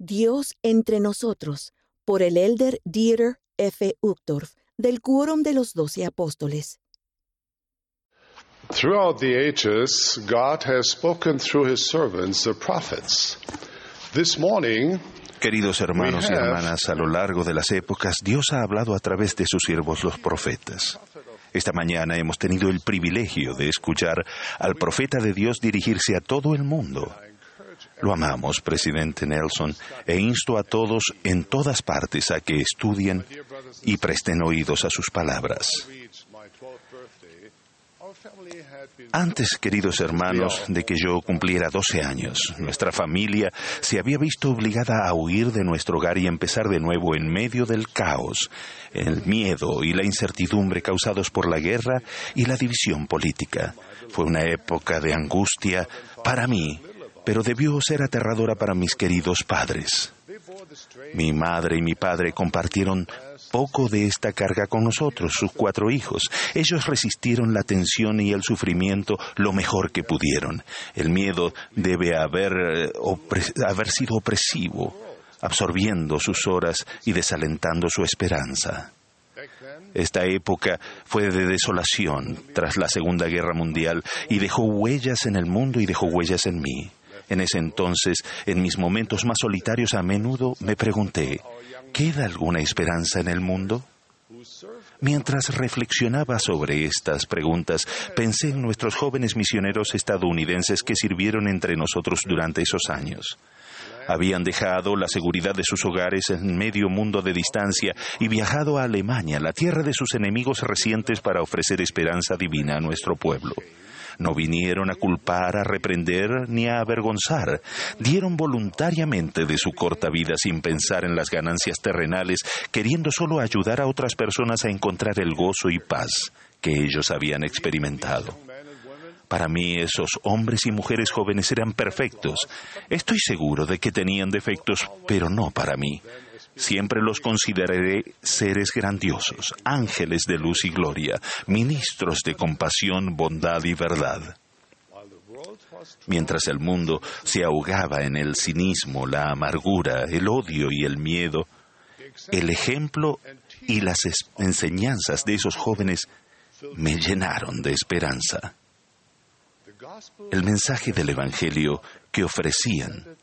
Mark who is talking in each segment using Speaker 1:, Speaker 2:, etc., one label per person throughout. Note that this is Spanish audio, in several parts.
Speaker 1: Dios entre nosotros, por el elder Dieter F. Uchtdorf, del Quórum de los Doce Apóstoles.
Speaker 2: Throughout the ages, God has spoken through his servants, the prophets. This morning,
Speaker 3: Queridos hermanos y hermanas, a lo largo de las épocas, Dios ha hablado a través de sus siervos los profetas. Esta mañana hemos tenido el privilegio de escuchar al profeta de Dios dirigirse a todo el mundo. Lo amamos, presidente Nelson, e insto a todos en todas partes a que estudien y presten oídos a sus palabras. Antes, queridos hermanos, de que yo cumpliera 12 años, nuestra familia se había visto obligada a huir de nuestro hogar y empezar de nuevo en medio del caos, el miedo y la incertidumbre causados por la guerra y la división política. Fue una época de angustia para mí, pero debió ser aterradora para mis queridos padres. Mi madre y mi padre compartieron poco de esta carga con nosotros, sus cuatro hijos. Ellos resistieron la tensión y el sufrimiento lo mejor que pudieron. El miedo debe haber, eh, haber sido opresivo, absorbiendo sus horas y desalentando su esperanza. Esta época fue de desolación tras la Segunda Guerra Mundial y dejó huellas en el mundo y dejó huellas en mí. En ese entonces, en mis momentos más solitarios, a menudo me pregunté, ¿queda alguna esperanza en el mundo? Mientras reflexionaba sobre estas preguntas, pensé en nuestros jóvenes misioneros estadounidenses que sirvieron entre nosotros durante esos años. Habían dejado la seguridad de sus hogares en medio mundo de distancia y viajado a Alemania, la tierra de sus enemigos recientes, para ofrecer esperanza divina a nuestro pueblo. No vinieron a culpar, a reprender ni a avergonzar. Dieron voluntariamente de su corta vida sin pensar en las ganancias terrenales, queriendo solo ayudar a otras personas a encontrar el gozo y paz que ellos habían experimentado. Para mí esos hombres y mujeres jóvenes eran perfectos. Estoy seguro de que tenían defectos, pero no para mí. Siempre los consideraré seres grandiosos, ángeles de luz y gloria, ministros de compasión, bondad y verdad. Mientras el mundo se ahogaba en el cinismo, la amargura, el odio y el miedo, el ejemplo y las enseñanzas de esos jóvenes me llenaron de esperanza. El mensaje del Evangelio que ofrecían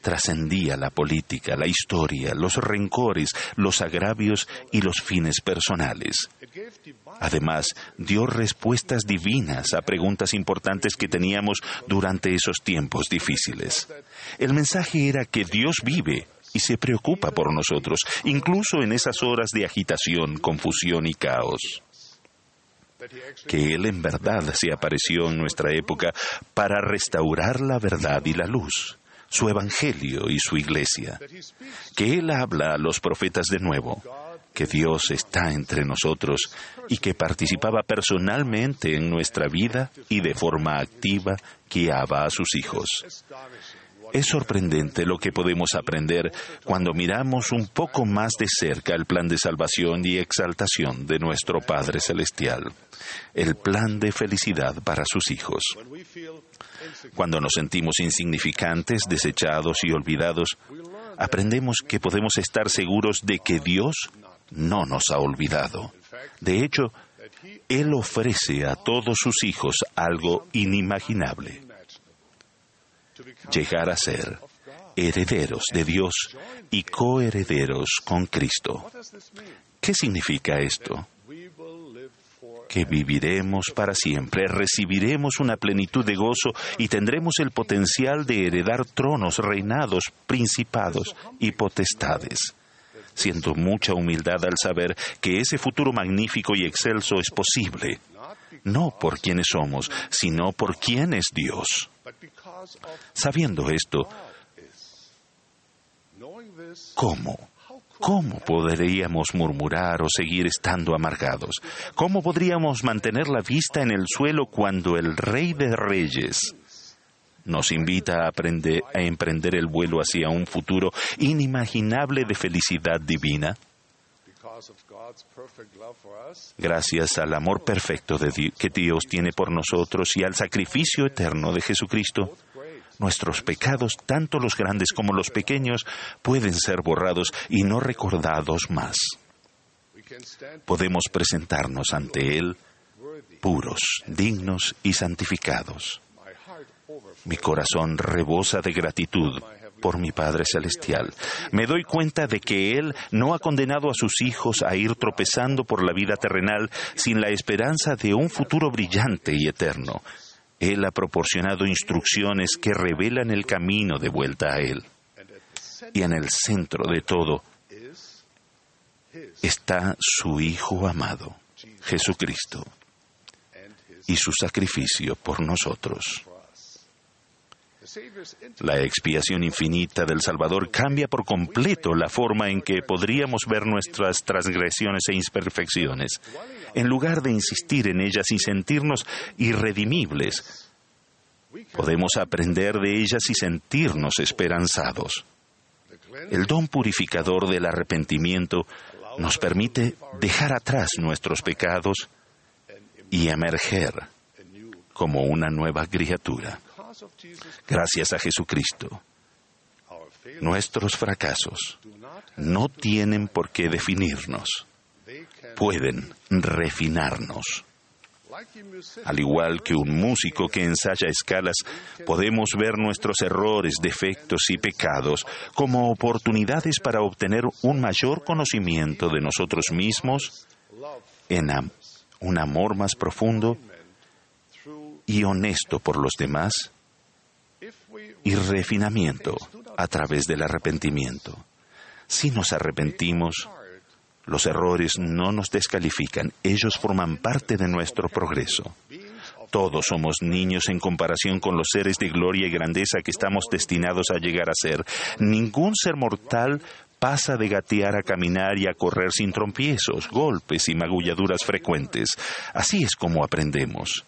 Speaker 3: trascendía la política, la historia, los rencores, los agravios y los fines personales. Además, dio respuestas divinas a preguntas importantes que teníamos durante esos tiempos difíciles. El mensaje era que Dios vive y se preocupa por nosotros, incluso en esas horas de agitación, confusión y caos que Él en verdad se apareció en nuestra época para restaurar la verdad y la luz su Evangelio y su Iglesia, que Él habla a los profetas de nuevo, que Dios está entre nosotros y que participaba personalmente en nuestra vida y de forma activa guiaba a sus hijos. Es sorprendente lo que podemos aprender cuando miramos un poco más de cerca el plan de salvación y exaltación de nuestro Padre Celestial, el plan de felicidad para sus hijos. Cuando nos sentimos insignificantes, desechados y olvidados, aprendemos que podemos estar seguros de que Dios no nos ha olvidado. De hecho, Él ofrece a todos sus hijos algo inimaginable llegar a ser herederos de Dios y coherederos con Cristo. ¿Qué significa esto? Que viviremos para siempre, recibiremos una plenitud de gozo y tendremos el potencial de heredar tronos, reinados, principados y potestades. Siento mucha humildad al saber que ese futuro magnífico y excelso es posible, no por quienes somos, sino por quién es Dios. Sabiendo esto, ¿cómo? ¿Cómo podríamos murmurar o seguir estando amargados? ¿Cómo podríamos mantener la vista en el suelo cuando el Rey de Reyes nos invita a, aprender, a emprender el vuelo hacia un futuro inimaginable de felicidad divina? Gracias al amor perfecto que Dios tiene por nosotros y al sacrificio eterno de Jesucristo, Nuestros pecados, tanto los grandes como los pequeños, pueden ser borrados y no recordados más. Podemos presentarnos ante Él puros, dignos y santificados. Mi corazón rebosa de gratitud por mi Padre Celestial. Me doy cuenta de que Él no ha condenado a sus hijos a ir tropezando por la vida terrenal sin la esperanza de un futuro brillante y eterno. Él ha proporcionado instrucciones que revelan el camino de vuelta a Él. Y en el centro de todo está su Hijo amado, Jesucristo, y su sacrificio por nosotros. La expiación infinita del Salvador cambia por completo la forma en que podríamos ver nuestras transgresiones e imperfecciones. En lugar de insistir en ellas y sentirnos irredimibles, podemos aprender de ellas y sentirnos esperanzados. El don purificador del arrepentimiento nos permite dejar atrás nuestros pecados y emerger como una nueva criatura. Gracias a Jesucristo, nuestros fracasos no tienen por qué definirnos, pueden refinarnos. Al igual que un músico que ensaya escalas, podemos ver nuestros errores, defectos y pecados como oportunidades para obtener un mayor conocimiento de nosotros mismos en un amor más profundo y honesto por los demás y refinamiento a través del arrepentimiento. Si nos arrepentimos, los errores no nos descalifican, ellos forman parte de nuestro progreso. Todos somos niños en comparación con los seres de gloria y grandeza que estamos destinados a llegar a ser. Ningún ser mortal pasa de gatear a caminar y a correr sin trompiezos, golpes y magulladuras frecuentes. Así es como aprendemos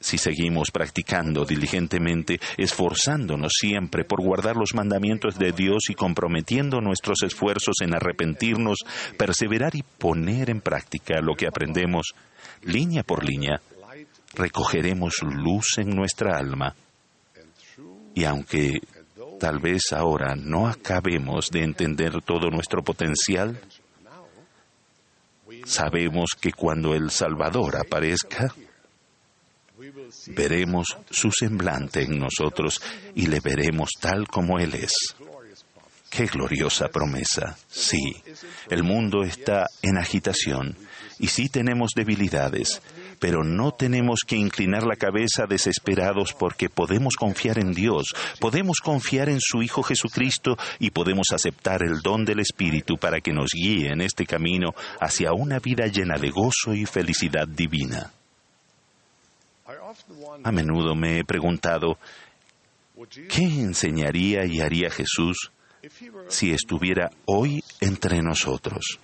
Speaker 3: si seguimos practicando diligentemente, esforzándonos siempre por guardar los mandamientos de Dios y comprometiendo nuestros esfuerzos en arrepentirnos, perseverar y poner en práctica lo que aprendemos, línea por línea, recogeremos luz en nuestra alma. Y aunque tal vez ahora no acabemos de entender todo nuestro potencial, sabemos que cuando el Salvador aparezca, veremos su semblante en nosotros y le veremos tal como Él es. Qué gloriosa promesa. Sí, el mundo está en agitación y sí tenemos debilidades, pero no tenemos que inclinar la cabeza desesperados porque podemos confiar en Dios, podemos confiar en su Hijo Jesucristo y podemos aceptar el don del Espíritu para que nos guíe en este camino hacia una vida llena de gozo y felicidad divina. A menudo me he preguntado, ¿qué enseñaría y haría Jesús si estuviera hoy entre nosotros?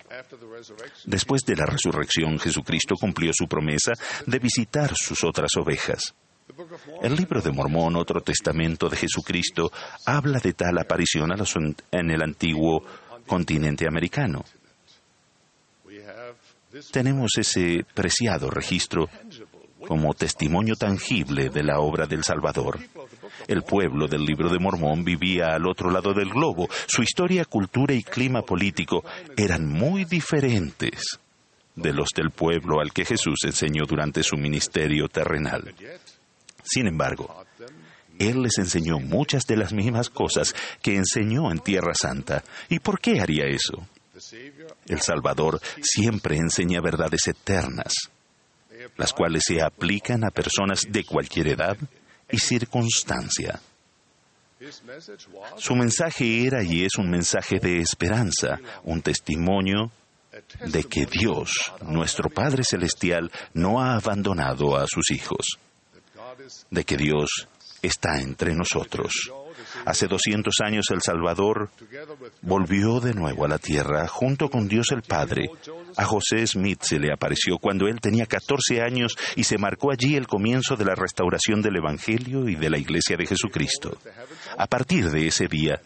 Speaker 3: Después de la resurrección, Jesucristo cumplió su promesa de visitar sus otras ovejas. El libro de Mormón, otro testamento de Jesucristo, habla de tal aparición en el antiguo continente americano. Tenemos ese preciado registro como testimonio tangible de la obra del Salvador. El pueblo del libro de Mormón vivía al otro lado del globo. Su historia, cultura y clima político eran muy diferentes de los del pueblo al que Jesús enseñó durante su ministerio terrenal. Sin embargo, Él les enseñó muchas de las mismas cosas que enseñó en Tierra Santa. ¿Y por qué haría eso? El Salvador siempre enseña verdades eternas las cuales se aplican a personas de cualquier edad y circunstancia. Su mensaje era y es un mensaje de esperanza, un testimonio de que Dios, nuestro Padre Celestial, no ha abandonado a sus hijos, de que Dios está entre nosotros. Hace 200 años el Salvador volvió de nuevo a la tierra junto con Dios el Padre. A José Smith se le apareció cuando él tenía 14 años y se marcó allí el comienzo de la restauración del Evangelio y de la Iglesia de Jesucristo. A partir de ese día,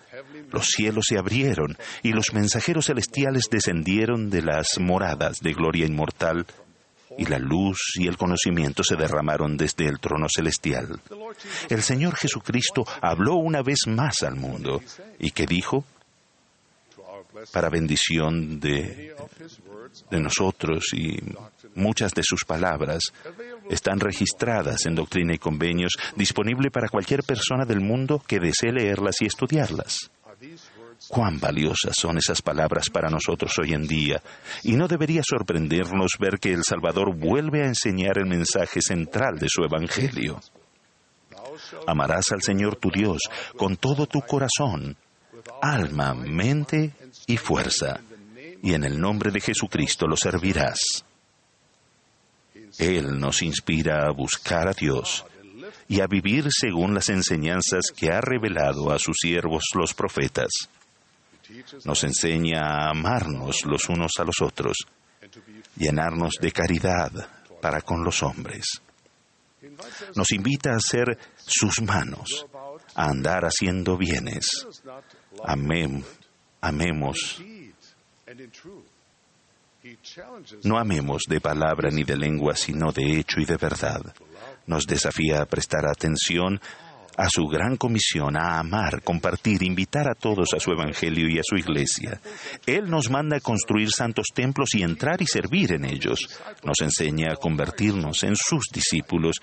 Speaker 3: los cielos se abrieron y los mensajeros celestiales descendieron de las moradas de gloria inmortal y la luz y el conocimiento se derramaron desde el trono celestial. El Señor Jesucristo habló una vez más al mundo y que dijo, para bendición de, nosotros y muchas de sus palabras están registradas en Doctrina y Convenios, disponible para cualquier persona del mundo que desee leerlas y estudiarlas. Cuán valiosas son esas palabras para nosotros hoy en día, y no debería sorprendernos ver que el Salvador vuelve a enseñar el mensaje central de su Evangelio. Amarás al Señor tu Dios con todo tu corazón, alma, mente y fuerza, y en el nombre de Jesucristo lo servirás. Él nos inspira a buscar a Dios y a vivir según las enseñanzas que ha revelado a sus siervos los profetas. Nos enseña a amarnos los unos a los otros, llenarnos de caridad para con los hombres. Nos invita a ser sus manos, a andar haciendo bienes. amemos no amemos de palabra ni de lengua, sino de hecho y de verdad. Nos desafía a prestar atención a su gran comisión, a amar, compartir, invitar a todos a su Evangelio y a su iglesia. Él nos manda a construir santos templos y entrar y servir en ellos. Nos enseña a convertirnos en sus discípulos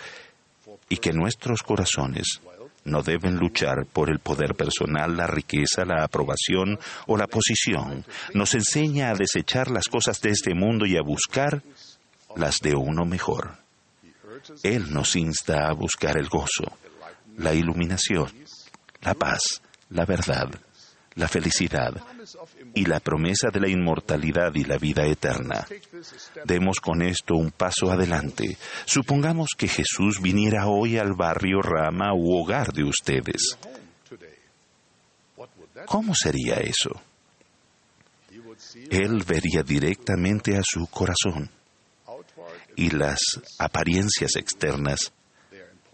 Speaker 3: y que nuestros corazones no deben luchar por el poder personal, la riqueza, la aprobación o la posición. Nos enseña a desechar las cosas de este mundo y a buscar las de uno mejor. Él nos insta a buscar el gozo, la iluminación, la paz, la verdad, la felicidad y la promesa de la inmortalidad y la vida eterna. Demos con esto un paso adelante. Supongamos que Jesús viniera hoy al barrio Rama u hogar de ustedes. ¿Cómo sería eso? Él vería directamente a su corazón y las apariencias externas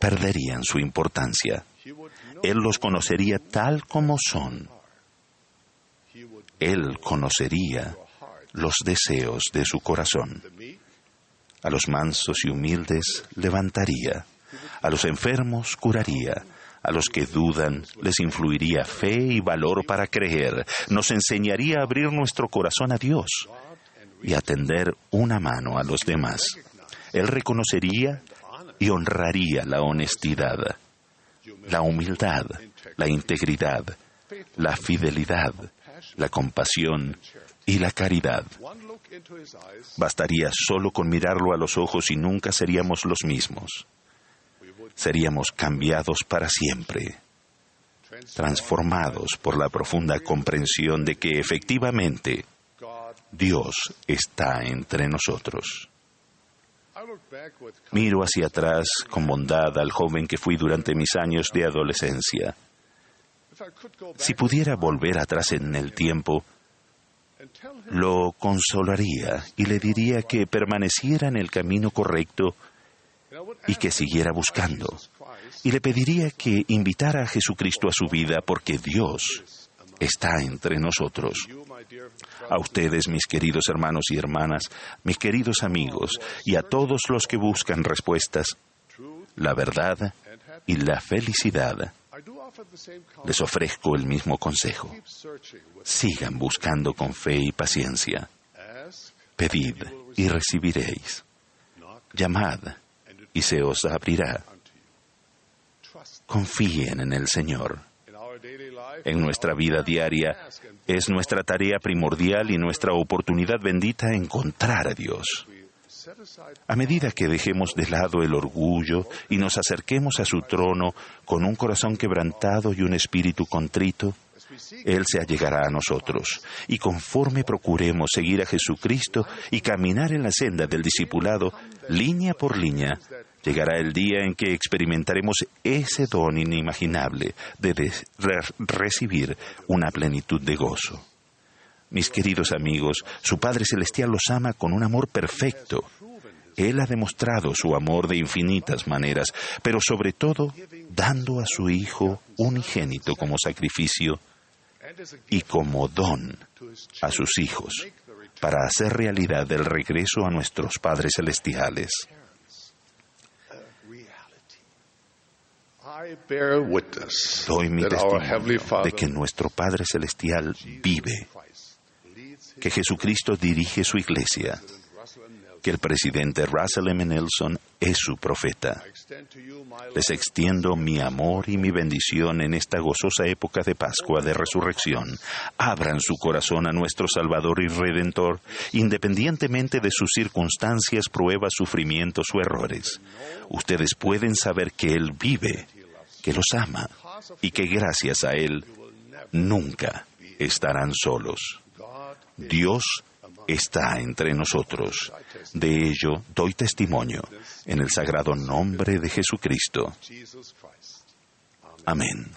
Speaker 3: perderían su importancia. Él los conocería tal como son él conocería los deseos de su corazón. A los mansos y humildes levantaría, a los enfermos curaría, a los que dudan les influiría fe y valor para creer, nos enseñaría a abrir nuestro corazón a Dios y a tender una mano a los demás. Él reconocería y honraría la honestidad, la humildad, la integridad, la fidelidad, la compasión y la caridad. Bastaría solo con mirarlo a los ojos y nunca seríamos los mismos. Seríamos cambiados para siempre, transformados por la profunda comprensión de que efectivamente Dios está entre nosotros. Miro hacia atrás con bondad al joven que fui durante mis años de adolescencia. Si pudiera volver atrás en el tiempo, lo consolaría y le diría que permaneciera en el camino correcto y que siguiera buscando. Y le pediría que invitara a Jesucristo a su vida porque Dios está entre nosotros. A ustedes, mis queridos hermanos y hermanas, mis queridos amigos, y a todos los que buscan respuestas, la verdad y la felicidad les ofrezco el mismo consejo. Sigan buscando con fe y paciencia. Pedid y recibiréis. Llamad y se os abrirá. Confíen en el Señor. En nuestra vida diaria es nuestra tarea primordial y nuestra oportunidad bendita encontrar a Dios. A medida que dejemos de lado el orgullo y nos acerquemos a su trono con un corazón quebrantado y un espíritu contrito, Él se allegará a nosotros. Y conforme procuremos seguir a Jesucristo y caminar en la senda del discipulado, línea por línea, llegará el día en que experimentaremos ese don inimaginable de recibir una plenitud de gozo. Mis queridos amigos, su Padre Celestial los ama con un amor perfecto. Él ha demostrado su amor de infinitas maneras, pero sobre todo dando a su Hijo unigénito como sacrificio y como don a sus hijos, para hacer realidad el regreso a nuestros padres celestiales. Doy mi testimonio de que nuestro Padre Celestial vive, que Jesucristo dirige su iglesia, que el presidente Russell M. Nelson es su profeta. Les extiendo mi amor y mi bendición en esta gozosa época de Pascua de Resurrección. Abran su corazón a nuestro Salvador y Redentor, independientemente de sus circunstancias, pruebas, sufrimientos o errores. Ustedes pueden saber que Él vive, que los ama y que gracias a Él nunca estarán solos. Dios está entre nosotros. De ello doy testimonio en el sagrado nombre de Jesucristo. Amén.